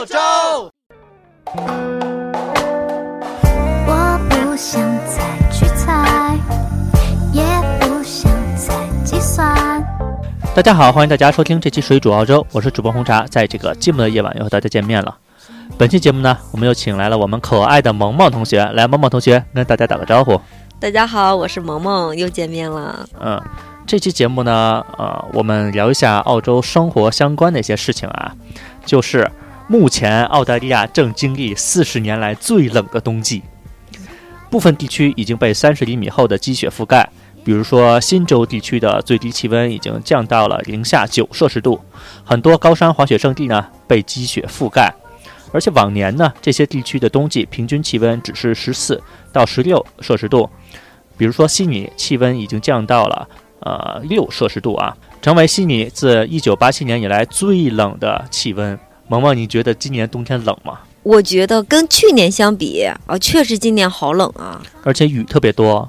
澳洲。我不想再去猜，也不想再计算。大家好，欢迎大家收听这期《水煮澳洲》，我是主播红茶，在这个寂寞的夜晚又和大家见面了。本期节目呢，我们又请来了我们可爱的萌萌同学，来，萌萌同学跟大家打个招呼。大家好，我是萌萌，又见面了。嗯，这期节目呢，呃，我们聊一下澳洲生活相关的一些事情啊，就是目前澳大利亚正经历四十年来最冷的冬季，部分地区已经被三十厘米厚的积雪覆盖，比如说新州地区的最低气温已经降到了零下九摄氏度，很多高山滑雪胜地呢被积雪覆盖，而且往年呢这些地区的冬季平均气温只是十四到十六摄氏度。比如说悉尼，气温已经降到了呃六摄氏度啊，成为悉尼自一九八七年以来最冷的气温。萌萌，你觉得今年冬天冷吗？我觉得跟去年相比啊，确实今年好冷啊，而且雨特别多。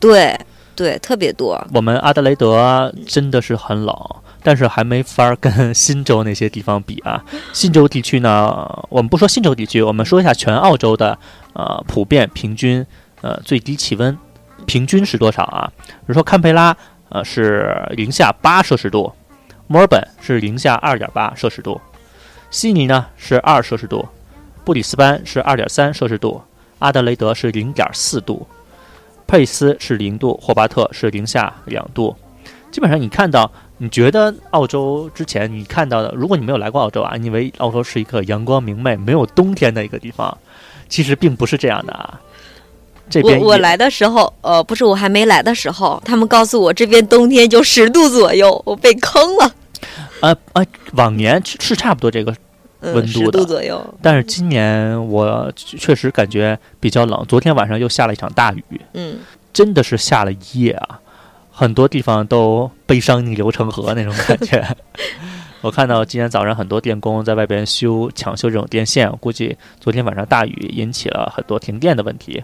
对对，特别多。我们阿德雷德真的是很冷，但是还没法儿跟新州那些地方比啊。新州地区呢，我们不说新州地区，我们说一下全澳洲的呃普遍平均呃最低气温。平均是多少啊？比如说堪培拉，呃是零下八摄氏度，墨尔本是零下二点八摄氏度，悉尼呢是二摄氏度，布里斯班是二点三摄氏度，阿德雷德是零点四度，佩斯是零度，霍巴特是零下两度。基本上你看到，你觉得澳洲之前你看到的，如果你没有来过澳洲啊，你以为澳洲是一个阳光明媚、没有冬天的一个地方，其实并不是这样的啊。这边我我来的时候，呃，不是我还没来的时候，他们告诉我这边冬天就十度左右，我被坑了。呃呃，往年是差不多这个嗯，温度的左右。但是今年我确实感觉比较冷，昨天晚上又下了一场大雨，嗯，真的是下了一夜啊，很多地方都悲伤逆流成河那种感觉。我看到今天早上很多电工在外边修抢修这种电线，我估计昨天晚上大雨引起了很多停电的问题。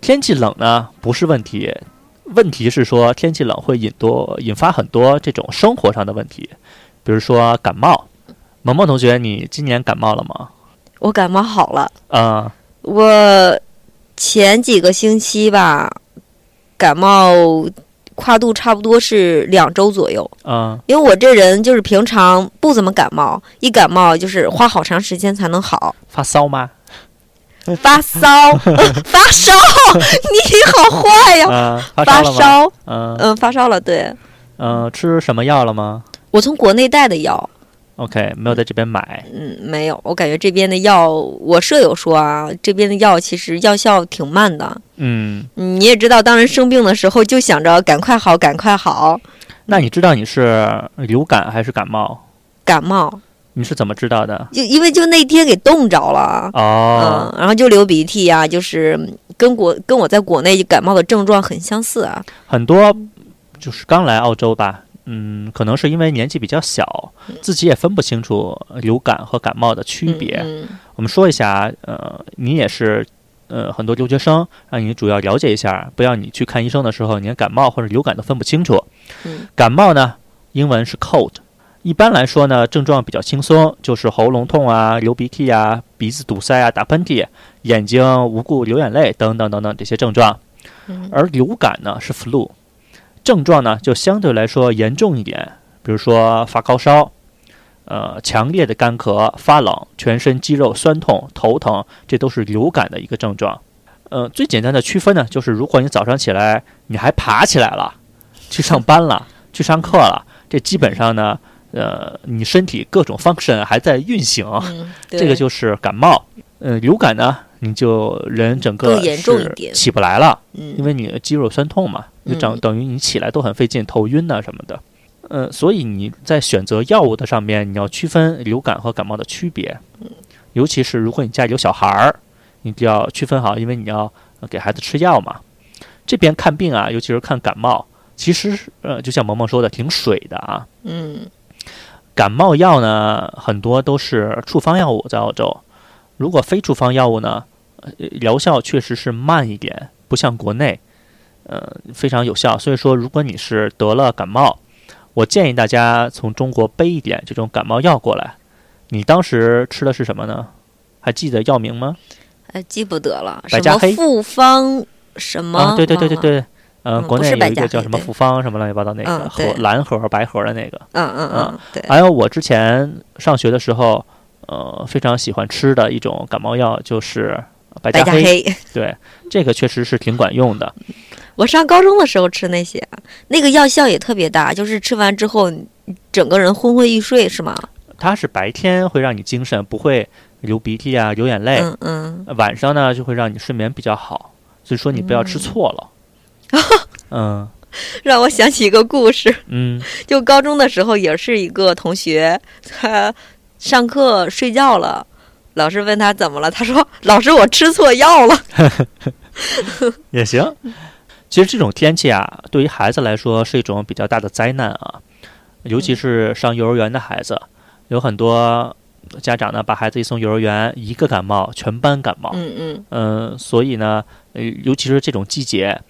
天气冷呢不是问题，问题是说天气冷会引多引发很多这种生活上的问题，比如说感冒。萌萌同学，你今年感冒了吗？我感冒好了。啊、我前几个星期吧，感冒跨度差不多是两周左右。嗯因为我这人就是平常不怎么感冒，一感冒就是花好长时间才能好。发烧吗？发烧，发烧，你好坏呀！啊、发发烧嗯，发烧了。对，嗯、吃什么药了吗我从国内带的药，？OK，没有在这边买。嗯，没有。我感觉这边的药，我舍友说啊，这边的药其实药效挺慢的。嗯，嗯你也知道，当人生病的时候，就想着赶快好，赶快好。那你知道你是流感还是感冒？感冒，你是怎么知道的？就因为就那天给冻着了。哦，嗯，然后就流鼻涕呀、就是跟国跟我在国内感冒的症状很相似啊。很多就是刚来澳洲吧，嗯，可能是因为年纪比较小，自己也分不清楚流感和感冒的区别。嗯我们说一下，呃，你也是。呃，很多留学生让你主要了解一下，不要你去看医生的时候，连感冒或者流感都分不清楚。嗯感冒呢，英文是 cold。一般来说呢，症状比较轻松，就是喉咙痛啊、流鼻涕啊、鼻子堵塞啊、打喷嚏、眼睛无故流眼泪等等等等这些症状。嗯而流感呢是 flu，症状呢就相对来说严重一点，比如说发高烧，呃，强烈的干咳、发冷、全身肌肉酸痛、头疼，这都是流感的一个症状。呃，最简单的区分呢，就是如果你早上起来你还爬起来了，去上班了，去上课了，这基本上呢，呃，你身体各种 function 还在运行，嗯，这个就是感冒。呃，流感呢，你就人整个更严重一是点起不来了，嗯，因为你的肌肉酸痛嘛，就等嗯等于你起来都很费劲，头晕呐、什么的。呃，所以你在选择药物的上面，你要区分流感和感冒的区别。尤其是如果你家里有小孩儿，你就要区分好，因为你要呃给孩子吃药嘛。这边看病啊，尤其是看感冒，其实呃，就像萌萌说的，挺水的啊。嗯感冒药呢，很多都是处方药物，在澳洲。如果非处方药物呢，呃疗效确实是慢一点，不像国内，呃，非常有效。所以说，如果你是得了感冒，我建议大家从中国背一点这种感冒药过来，你当时吃的是什么呢？还记得药名吗？哎，记不得了，什百家黑么复方什么？啊，对对对对对，嗯，国内有一个叫什么复方什么乱七八糟那个盒嗯对蓝盒白盒的那个。嗯嗯啊嗯，对，还有我之前上学的时候，呃，非常喜欢吃的一种感冒药就是百百家家黑。对，这个确实是挺管用的。我上高中的时候吃那些，那个药效也特别大，就是吃完之后整个人昏昏欲睡，是吗？它是白天会让你精神，不会流鼻涕啊、流眼泪；嗯嗯，晚上呢就会让你睡眠比较好。所以说你不要吃错了。嗯 让我想起一个故事，嗯就高中的时候也是一个同学，他上课睡觉了，老师问他怎么了，他说：“ 老师，我吃错药了。也行。其实这种天气啊，对于孩子来说是一种比较大的灾难啊，尤其是上幼儿园的孩子，有很多家长呢把孩子一送幼儿园，一个感冒，全班感”冒。嗯嗯嗯，所以呢，呃，尤其是这种季节，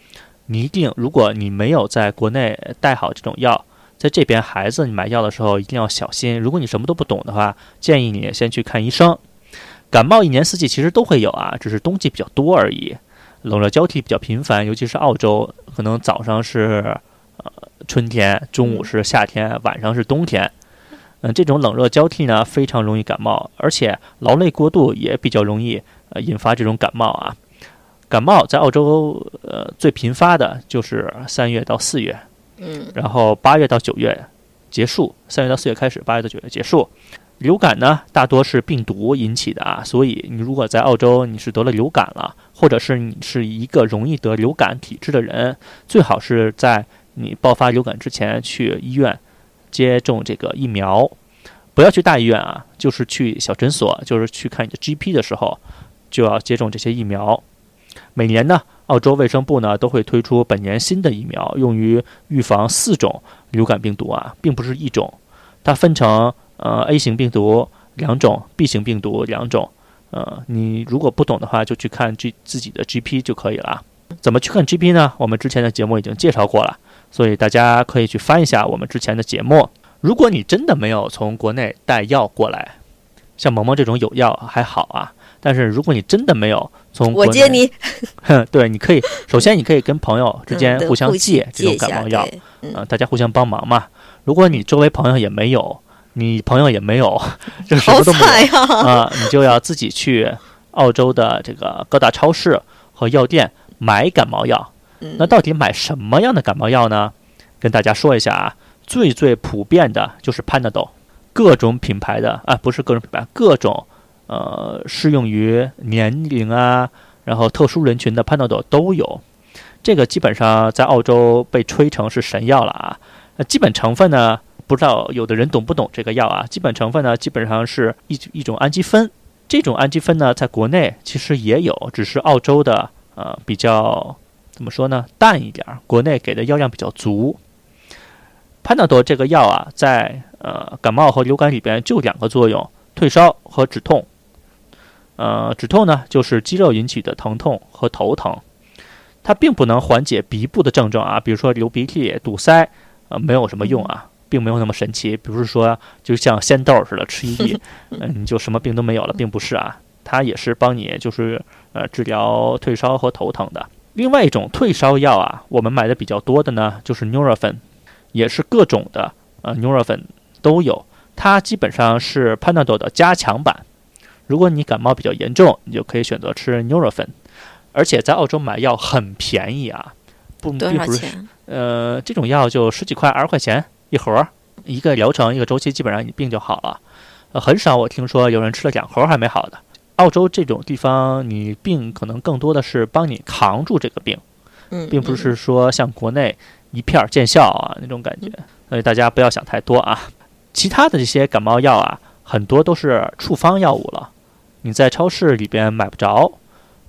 你一定，如果你没有在国内带好这种药，在这边孩子你买药的时候一定要小心。如果你什么都不懂的话，建议你先去看医生。感冒一年四季其实都会有啊，只是冬季比较多而已。冷热交替比较频繁，尤其是澳洲，可能早上是呃春天，中午是夏天，晚上是冬天。嗯、这种冷热交替呢，非常容易感冒，而且劳累过度也比较容易呃引发这种感冒啊。感冒在澳洲呃最频发的就是三月到四月，嗯然后八月到九月结束，三月到四月开始，八月到九月结束。流感呢，大多是病毒引起的啊，所以你如果在澳洲你是得了流感了，或者是你是一个容易得流感体质的人，最好是在你爆发流感之前去医院接种这个疫苗，不要去大医院啊，就是去小诊所，就是去看你的 GP 的时候就要接种这些疫苗。每年呢，澳洲卫生部呢都会推出本年新的疫苗，用于预防四种流感病毒啊，并不是一种，它分成呃 A 型病毒两种，B 型病毒两种。呃，你如果不懂的话，就去看 G 自己的 GP 就可以了。怎么去看 GP 呢？我们之前的节目已经介绍过了，所以大家可以去翻一下我们之前的节目。如果你真的没有从国内带药过来，像萌萌这种有药还好啊，但是如果你真的没有从我接你，哼，对，你可以首先你可以跟朋友之间互相借这种感冒药，啊、大家互相帮忙嘛。如果你周围朋友也没有，你朋友也没有，就什么都没有！啊、你就要自己去澳洲的这个各大超市和药店买感冒药。嗯那到底买什么样的感冒药呢？跟大家说一下啊，最最普遍的就是 Panadol，各种品牌的啊，不是各种品牌，各种呃适用于年龄啊，然后特殊人群的 Panadol 都有。这个基本上在澳洲被吹成是神药了啊。那基本成分呢，不知道有的人懂不懂这个药啊？基本成分呢，基本上是一一种氨基酚。这种氨基酚呢，在国内其实也有，只是澳洲的呃比较怎么说呢，淡一点，国内给的药量比较足。潘纳多这个药啊，在呃感冒和流感里边就两个作用：退烧和止痛。呃，止痛呢就是肌肉引起的疼痛和头疼，它并不能缓解鼻部的症状啊，比如说流鼻涕、堵塞，呃，没有什么用啊，并没有那么神奇。比如说就像仙豆似的吃一粒，嗯、你就什么病都没有了，并不是啊，它也是帮你就是呃治疗退烧和头疼的。另外一种退烧药啊，我们买的比较多的呢，就是 Nurofen，也是各种的呃 Nurofen 都有，它基本上是 Panadol 的加强版。如果你感冒比较严重，你就可以选择吃 Nurofen，而且在澳洲买药很便宜啊，不并不是？呃这种药就十几块、二十块钱一盒儿，一个疗程一个周期，基本上你病就好了。呃，很少我听说有人吃了两盒还没好的。澳洲这种地方，你病可能更多的是帮你扛住这个病。嗯，并不嗯是说像国内一片儿见效啊那种感觉，所以大家不要想太多啊。其他的这些感冒药啊，很多都是处方药物了，你在超市里边买不着，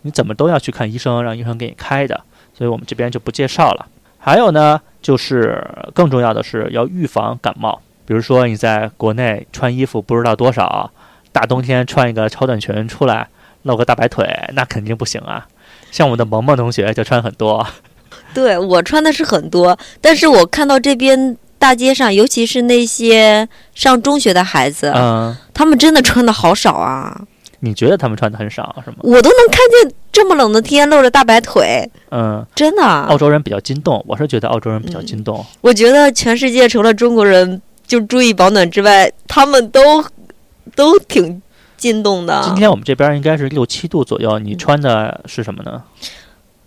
你怎么都要去看医生，让医生给你开的，所以我们这边就不介绍了。还有呢，就是更重要的是要预防感冒，比如说你在国内穿衣服不知道多少，大冬天穿一个超短裙出来，露个大白腿，那肯定不行啊。像我们的萌萌同学就穿很多，对我穿的是很多，但是我看到这边大街上，尤其是那些上中学的孩子，嗯，他们真的穿的好少啊！你觉得他们穿的很少是吗？我都能看见这么冷的天露着大白腿，嗯，真的。澳洲人比较激动，我是觉得澳洲人比较激动。我觉得全世界除了中国人就注意保暖之外，他们都都挺激动的。今天我们这边应该是六七度左右，你穿的是什么呢？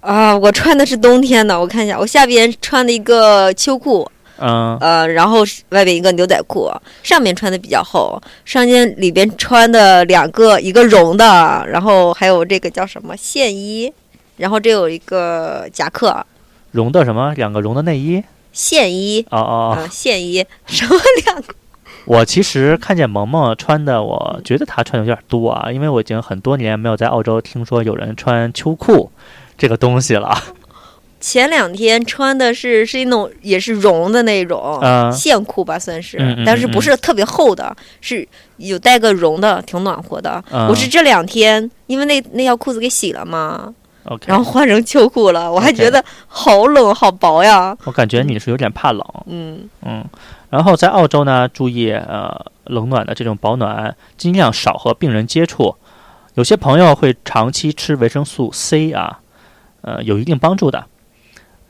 啊，我穿的是冬天的，我看一下，我下边穿了一个秋裤，嗯，呃，然后是外边一个牛仔裤，上面穿的比较厚，上件里边穿的两个，一个绒的，然后还有这个叫什么线衣，然后这有一个夹克，绒的什么？两个绒的内衣？线衣，哦哦啊、哦，线衣，什么两个？我其实看见萌萌穿的，我觉得她穿的有点多啊，因为我已经很多年没有在澳洲听说有人穿秋裤这个东西了。前两天穿的是是那种也是绒的那种、嗯线裤吧，算是，嗯嗯但是嗯不是特别厚的，是有带个绒的，挺暖和的。嗯我是这两天因为那那条裤子给洗了嘛然后换成秋裤了，我还觉得好冷好薄呀。我感觉你是有点怕冷，嗯，嗯。然后在澳洲呢，注意呃冷暖的这种保暖，尽量少和病人接触。有些朋友会长期吃维生素 C 啊，呃，有一定帮助的。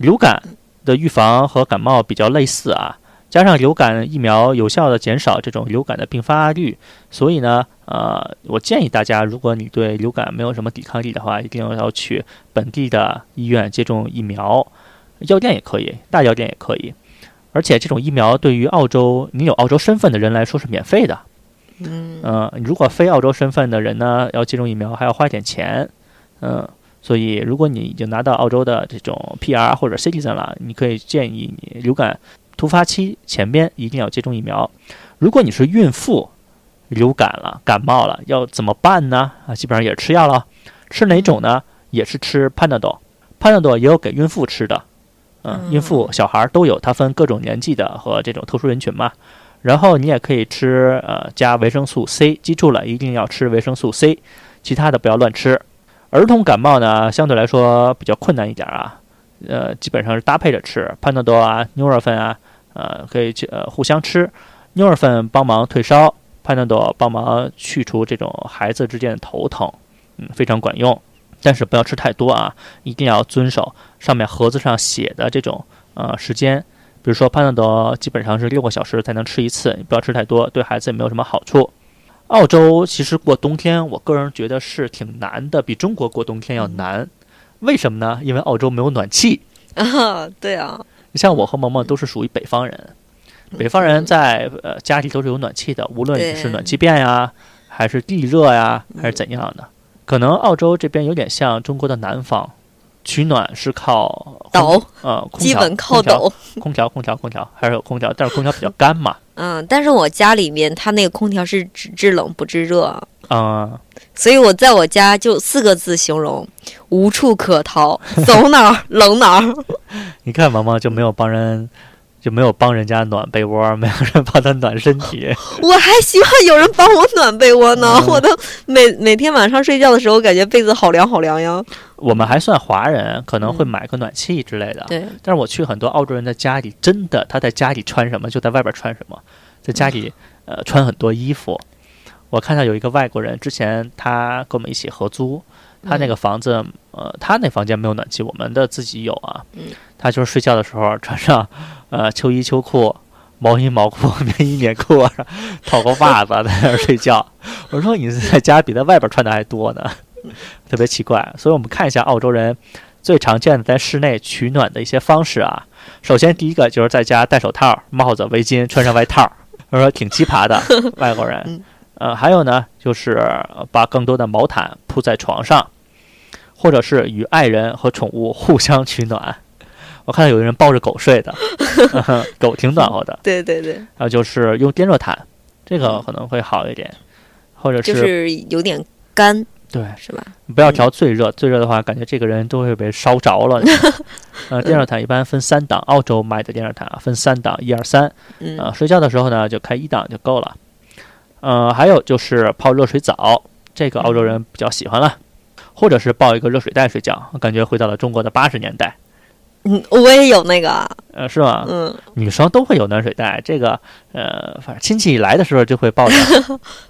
流感的预防和感冒比较类似啊，加上流感疫苗有效的减少这种流感的并发率，所以呢，呃，我建议大家，如果你对流感没有什么抵抗力的话，一定要去本地的医院接种疫苗，药店也可以，大药店也可以。而且这种疫苗对于澳洲你有澳洲身份的人来说是免费的。嗯呃，如果非澳洲身份的人呢，要接种疫苗还要花点钱。嗯、所以如果你已经拿到澳洲的这种 PR 或者 Citizen 了，你可以建议你流感突发期前边一定要接种疫苗。如果你是孕妇，流感了、感冒了，要怎么办呢？啊，基本上也是吃药了。吃哪种呢？也是吃 Panadol。Panadol 也有给孕妇吃的，嗯，嗯孕妇、小孩儿都有，它分各种年纪的和这种特殊人群嘛。然后你也可以吃呃加维生素 C，记住了，一定要吃维生素 C，其他的不要乱吃。儿童感冒呢，相对来说比较困难一点啊，呃，基本上是搭配着吃，潘多多啊、牛尔芬啊，呃，可以去呃互相吃，牛尔芬帮忙退烧，潘多多帮忙去除这种孩子之间的头疼，嗯，非常管用。但是不要吃太多啊，一定要遵守上面盒子上写的这种呃时间。比如说潘多多基本上是六个小时才能吃一次，你不要吃太多，对孩子也没有什么好处。澳洲其实过冬天，我个人觉得是挺难的，比中国过冬天要难。为什么呢？因为澳洲没有暖气。啊，对啊，你像我和萌萌都是属于北方人，北方人在呃家里都是有暖气的，无论你是暖气片呀，还是地热呀，还是怎样的。可能澳洲这边有点像中国的南方，取暖是靠空抖，呃，基本靠抖。空调，空调，空调，还是有空调，但是空调比较干嘛。嗯，但是我家里面它那个空调是只制冷不制热，嗯，所以我在我家就四个字形容：无处可逃，走哪儿 冷哪儿。你看毛毛就没有帮人，就没有帮人家暖被窝，没有人帮他暖身体。我还希望有人帮我暖被窝呢，嗯我都每每天晚上睡觉的时候，感觉被子好凉好凉呀。我们还算华人，可能会买个暖气之类的。对，但是我去很多澳洲人的家里，真的他在家里穿什么就在外边穿什么，在家里呃穿很多衣服。我看到有一个外国人，之前他跟我们一起合租，他那个房子呃他那房间没有暖气，我们的自己有啊。嗯他就是睡觉的时候穿上呃秋衣秋裤。毛衣毛裤、棉衣棉裤，套个袜子在那儿睡觉。我说你在家比在外边穿的还多呢，特别奇怪。所以我们看一下澳洲人最常见的在室内取暖的一些方式啊。首先，第一个就是在家戴手套、帽子、围巾，穿上外套，我说挺奇葩的 外国人嗯。呃，还有呢，就是呃把更多的毛毯铺在床上，或者是与爱人和宠物互相取暖。我看到有的人抱着狗睡的，狗挺暖和的。对对对，还有就是用电热毯，这个可能会好一点，或者就是有点干，对，是吧？不要调最热，最热的话，感觉这个人都会被烧着了。呃，电热毯一般分三档，澳洲买的电热毯啊，分三档，一二三。嗯，呃，睡觉的时候呢，就开一档就够了。呃，还有就是泡热水澡，这个澳洲人比较喜欢了，或者是抱一个热水袋睡觉，感觉回到了中国的八十年代。嗯，我也有那个，呃，是吗？嗯女生都会有暖水袋，这个呃，反正亲戚来的时候就会抱着。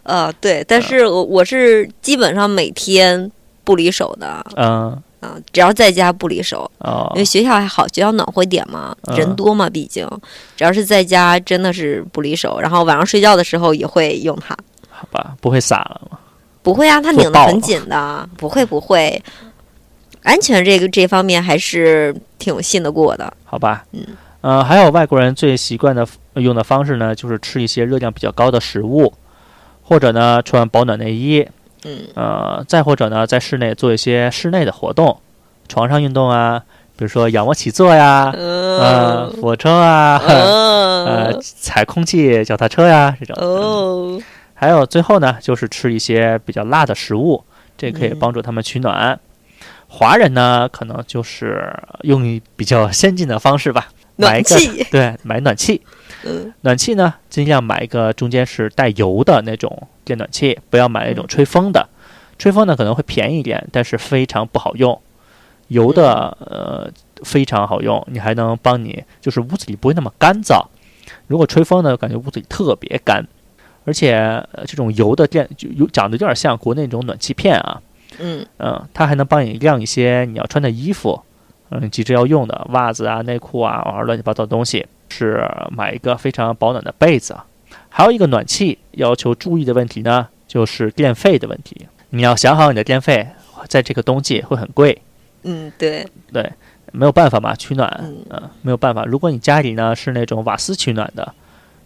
呃，对，但是我我是基本上每天不离手的，嗯啊、只要在家不离手，哦因为学校还好，学校暖和一点嘛，嗯人多嘛，毕竟，只要是在家真的是不离手，然后晚上睡觉的时候也会用它。好吧，不会洒了吗？不会啊，它拧得很紧的，不会不会。安全这个这方面还是挺信得过的。好吧，嗯，呃，还有外国人最习惯的呃用的方式呢，就是吃一些热量比较高的食物，或者呢穿保暖内衣，嗯。呃，再或者呢在室内做一些室内的活动，床上运动啊，比如说仰卧起坐呀，呃，嗯俯卧撑啊，呃，嗯踩空气脚踏车呀这种。嗯。哦，还有最后呢，就是吃一些比较辣的食物，这可以嗯。帮助他们取暖。华人呢，可能就是用一比较先进的方式吧，买一个暖气，对，买暖气。嗯暖气呢，尽量买一个中间是带油的那种电暖气，不要买那种吹风的。吹风呢可能会便宜一点，但是非常不好用。油的呃非常好用，你还能帮你就是屋子里不会那么干燥。如果吹风呢，感觉屋子里特别干，而且、呃、这种油的电就有长得有点像国内那种暖气片啊，嗯嗯，它还能帮你晾一些你要穿的衣服，嗯，急着要用的袜子啊、内裤啊，或者乱七八糟的东西。是买一个非常保暖的被子。还有一个暖气要求注意的问题呢，就是电费的问题。你要想好你的电费，在这个冬季会很贵，嗯，对，对，没有办法嘛，取暖，嗯呃，没有办法。如果你家里呢是那种瓦斯取暖的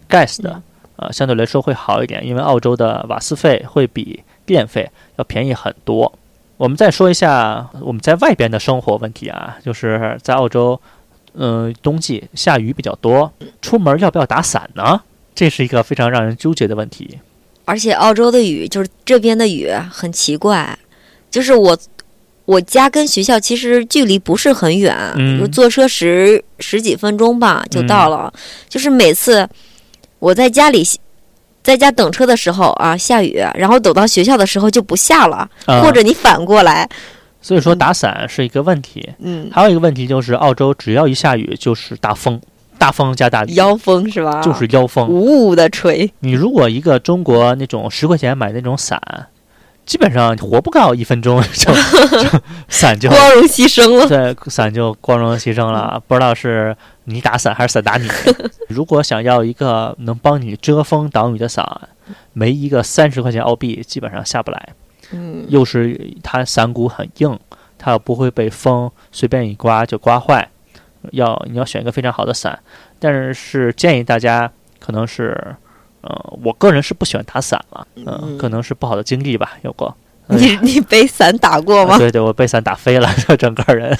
，gas 的，呃，相对来说会好一点，因为澳洲的瓦斯费会比电费要便宜很多。我们再说一下我们在外边的生活问题啊，就是在澳洲，嗯、冬季下雨比较多，出门要不要打伞呢？这是一个非常让人纠结的问题。而且澳洲的雨就是这边的雨很奇怪，就是我我家跟学校其实距离不是很远，嗯就坐车十十几分钟吧就到了。就是每次我在家里在家等车的时候啊下雨，然后等到学校的时候就不下了，呃或者你反过来，所以说打伞是一个问题。嗯，还有一个问题就是，澳洲只要一下雨就是大风，大风加大雨，妖风是吧？就是妖风。呜呜的吹，你如果一个中国那种十块钱买那种伞，基本上活不到一分钟 就就 伞就光荣牺牲了。对伞就光荣牺牲了，不知道是你打伞还是伞打你。如果想要一个能帮你遮风挡雨的伞，没一个三十块钱澳币基本上下不来。嗯又是它伞骨很硬，它又不会被风随便一刮就刮坏。要你要选一个非常好的伞，但是是建议大家可能是，呃，我个人是不喜欢打伞了，嗯、嗯可能是不好的经历吧，有过。哎你你被伞打过吗？对对，我被伞打飞了，整个人，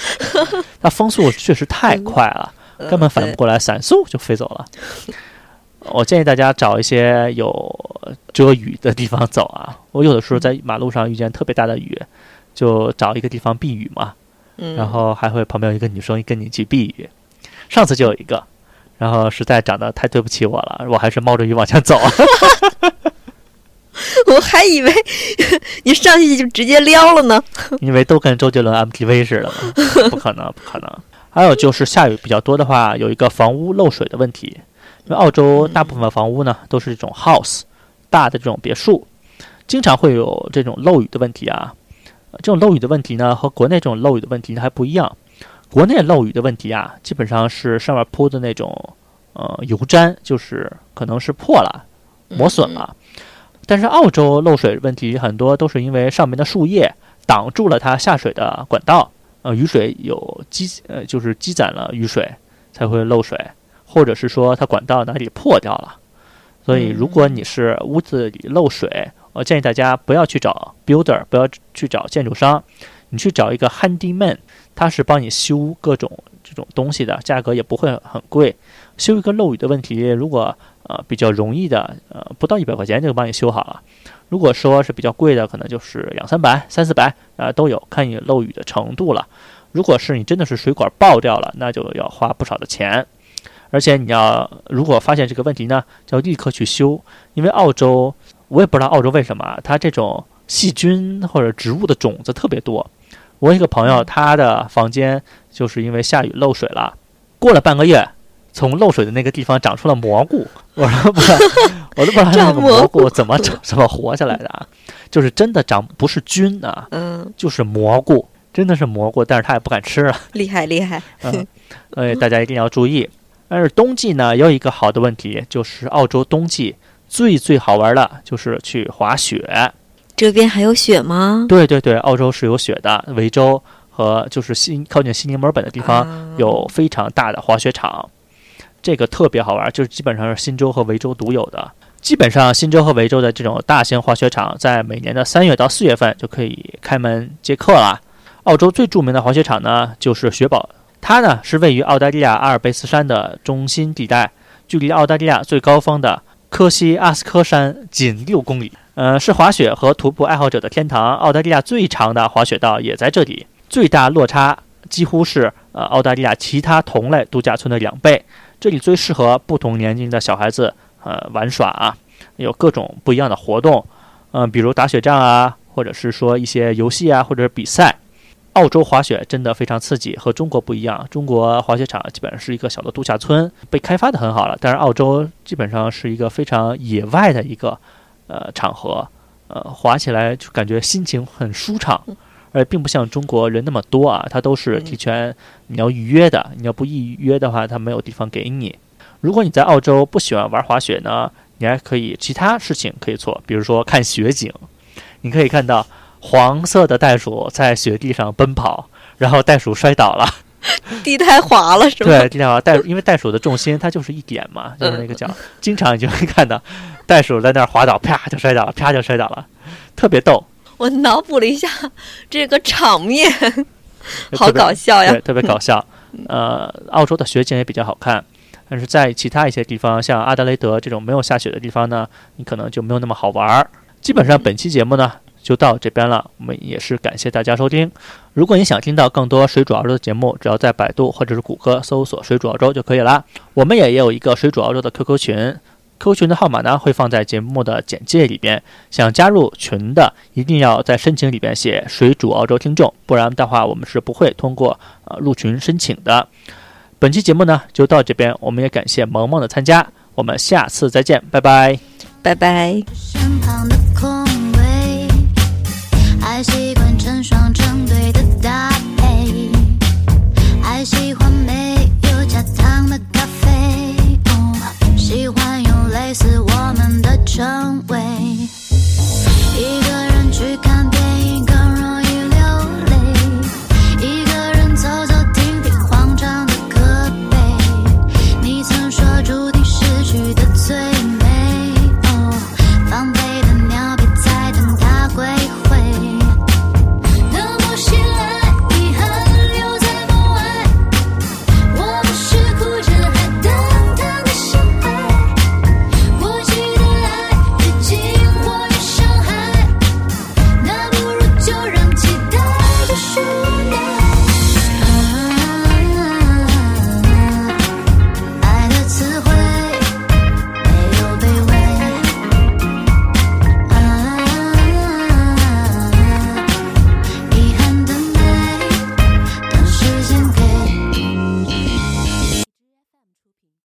那风速确实太快了，嗯根本反应不过来，伞嗖就飞走了。我建议大家找一些有遮雨的地方走啊。我有的时候在马路上遇见特别大的雨，就找一个地方避雨嘛，嗯，然后还会旁边有一个女生跟你一起避雨。上次就有一个，然后实在长得太对不起我了，我还是冒着雨往前走。我还以为 你上去就直接撩了呢。因为都跟周杰伦 MTV 似的嘛，不可能，不可能。还有就是下雨比较多的话，有一个房屋漏水的问题。因为澳洲大部分房屋呢都是这种 house 大的这种别墅，经常会有这种漏雨的问题啊。呃这种漏雨的问题呢和国内这种漏雨的问题还不一样。国内漏雨的问题啊，基本上是上面铺的那种呃油毡，就是可能是破了、磨损了。但是澳洲漏水问题很多都是因为上面的树叶挡住了它下水的管道，呃，雨水有积呃就是积攒了雨水才会漏水，或者是说它管道哪里破掉了。所以如果你是屋子里漏水，我建议大家不要去找 builder，不要去找建筑商，你去找一个 handyman，他是帮你修各种这种东西的，价格也不会很贵。修一个漏雨的问题，如果呃比较容易的，呃不到一百块钱就帮你修好了。如果说是比较贵的，可能就是两三百、三四百啊、都有，看你漏雨的程度了。如果是你真的是水管爆掉了，那就要花不少的钱。而且你要如果发现这个问题呢，就要立刻去修，因为澳洲我也不知道澳洲为什么它这种细菌或者植物的种子特别多。我一个朋友，他的房间就是因为下雨漏水了，过了半个月，从漏水的那个地方长出了蘑菇。我说 不知道，我都不知道他那个蘑蘑菇怎么长、怎么活下来的啊？就是真的长不是菌啊，嗯，就是蘑菇，真的是蘑菇，但是他也不敢吃啊。厉害厉害。嗯，所以大家一定要注意。但是冬季呢，也有一个好的问题，就是澳洲冬季最最好玩的就是去滑雪。这边还有雪吗？对对对，澳洲是有雪的，维州和就是新靠近悉尼、墨尔本的地方啊有非常大的滑雪场，这个特别好玩，就是基本上是新州和维州独有的。基本上新州和维州的这种大型滑雪场，在每年的三月到四月份就可以开门接客了。澳洲最著名的滑雪场呢，就是雪堡，它呢是位于澳大利亚阿尔卑斯山的中心地带，距离澳大利亚最高峰的科西阿斯科山仅六公里。呃，是滑雪和徒步爱好者的天堂。澳大利亚最长的滑雪道也在这里，最大落差几乎是呃澳大利亚其他同类度假村的两倍。这里最适合不同年龄的小孩子呃玩耍啊，有各种不一样的活动，嗯、比如打雪仗啊，或者是说一些游戏啊，或者是比赛。澳洲滑雪真的非常刺激，和中国不一样。中国滑雪场基本上是一个小的度假村，被开发的很好了。但是澳洲基本上是一个非常野外的一个呃场合，呃，滑起来就感觉心情很舒畅，而并不像中国人那么多啊，它都是提前你要预约的，你要不预约的话，它没有地方给你。如果你在澳洲不喜欢玩滑雪呢，你还可以其他事情可以做，比如说看雪景，你可以看到黄色的袋鼠在雪地上奔跑，然后袋鼠摔倒了。地太滑了是吗？对，地太滑袋，因为袋鼠的重心它就是一点嘛，就是那个角，经常你就会看到袋鼠在那儿滑倒，啪就摔倒了，啪就摔倒了，特别逗，我脑补了一下这个场面，好搞笑呀对，！特别搞笑。呃，澳洲的雪景也比较好看，但是在其他一些地方，像阿德雷德这种没有下雪的地方呢，你可能就没有那么好玩儿。基本上本期节目呢就到这边了，我们也是感谢大家收听。如果你想听到更多水煮澳洲的节目，只要在百度或者是谷歌搜索“水煮澳洲”就可以啦。我们也也有一个水煮澳洲的 QQ 群。QQ 群的号码呢会放在节目的简介里边，想加入群的一定要在申请里边写“水煮澳洲听众”，不然的话我们是不会通过呃入群申请的。本期节目呢就到这边，我们也感谢萌萌的参加，我们下次再见，拜拜。拜拜。身旁的空 J'ai